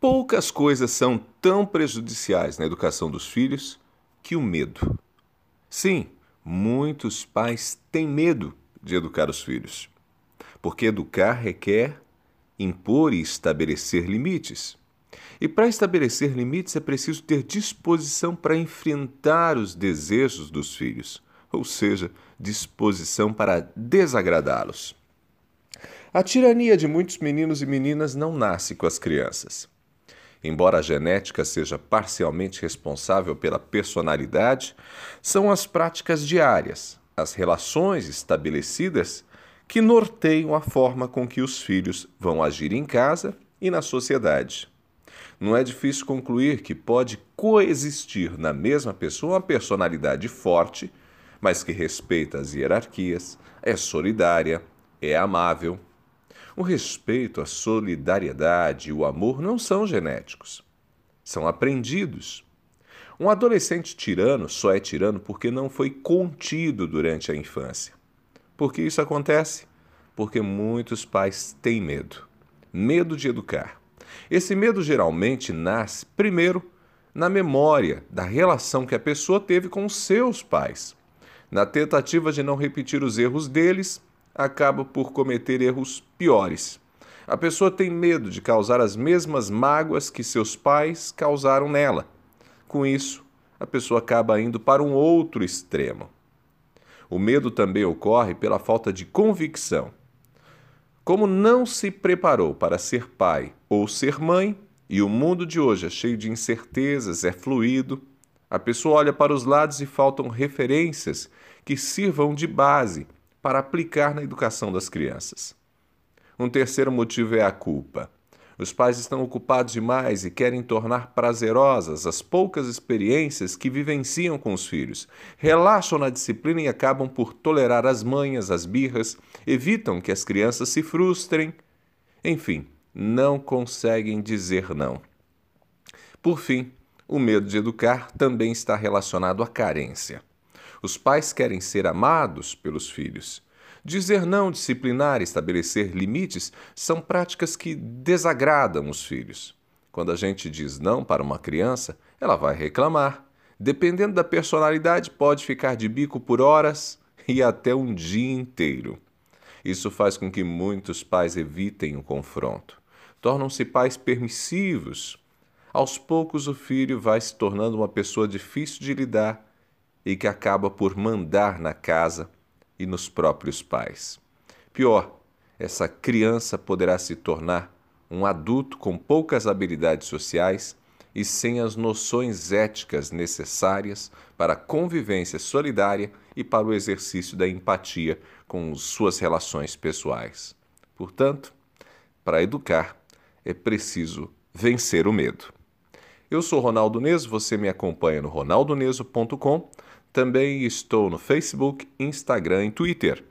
Poucas coisas são tão prejudiciais na educação dos filhos que o medo. Sim, muitos pais têm medo de educar os filhos, porque educar requer impor e estabelecer limites. E para estabelecer limites é preciso ter disposição para enfrentar os desejos dos filhos, ou seja, disposição para desagradá-los. A tirania de muitos meninos e meninas não nasce com as crianças. Embora a genética seja parcialmente responsável pela personalidade, são as práticas diárias, as relações estabelecidas que norteiam a forma com que os filhos vão agir em casa e na sociedade. Não é difícil concluir que pode coexistir na mesma pessoa uma personalidade forte, mas que respeita as hierarquias, é solidária, é amável, o respeito, a solidariedade e o amor não são genéticos, são aprendidos. Um adolescente tirano só é tirano porque não foi contido durante a infância. Por que isso acontece? Porque muitos pais têm medo. Medo de educar. Esse medo geralmente nasce, primeiro, na memória da relação que a pessoa teve com seus pais. Na tentativa de não repetir os erros deles, acaba por cometer erros piores. A pessoa tem medo de causar as mesmas mágoas que seus pais causaram nela. Com isso, a pessoa acaba indo para um outro extremo. O medo também ocorre pela falta de convicção. Como não se preparou para ser pai ou ser mãe, e o mundo de hoje é cheio de incertezas, é fluido, a pessoa olha para os lados e faltam referências que sirvam de base para aplicar na educação das crianças. Um terceiro motivo é a culpa. Os pais estão ocupados demais e querem tornar prazerosas as poucas experiências que vivenciam com os filhos. Relaxam na disciplina e acabam por tolerar as manhas, as birras, evitam que as crianças se frustrem. Enfim, não conseguem dizer não. Por fim, o medo de educar também está relacionado à carência. Os pais querem ser amados pelos filhos. Dizer não, disciplinar, estabelecer limites são práticas que desagradam os filhos. Quando a gente diz não para uma criança, ela vai reclamar. Dependendo da personalidade, pode ficar de bico por horas e até um dia inteiro. Isso faz com que muitos pais evitem o confronto. Tornam-se pais permissivos. Aos poucos, o filho vai se tornando uma pessoa difícil de lidar e que acaba por mandar na casa e nos próprios pais. Pior, essa criança poderá se tornar um adulto com poucas habilidades sociais e sem as noções éticas necessárias para a convivência solidária e para o exercício da empatia com suas relações pessoais. Portanto, para educar é preciso vencer o medo. Eu sou Ronaldo Neso, você me acompanha no ronaldoneso.com também estou no Facebook, Instagram e Twitter.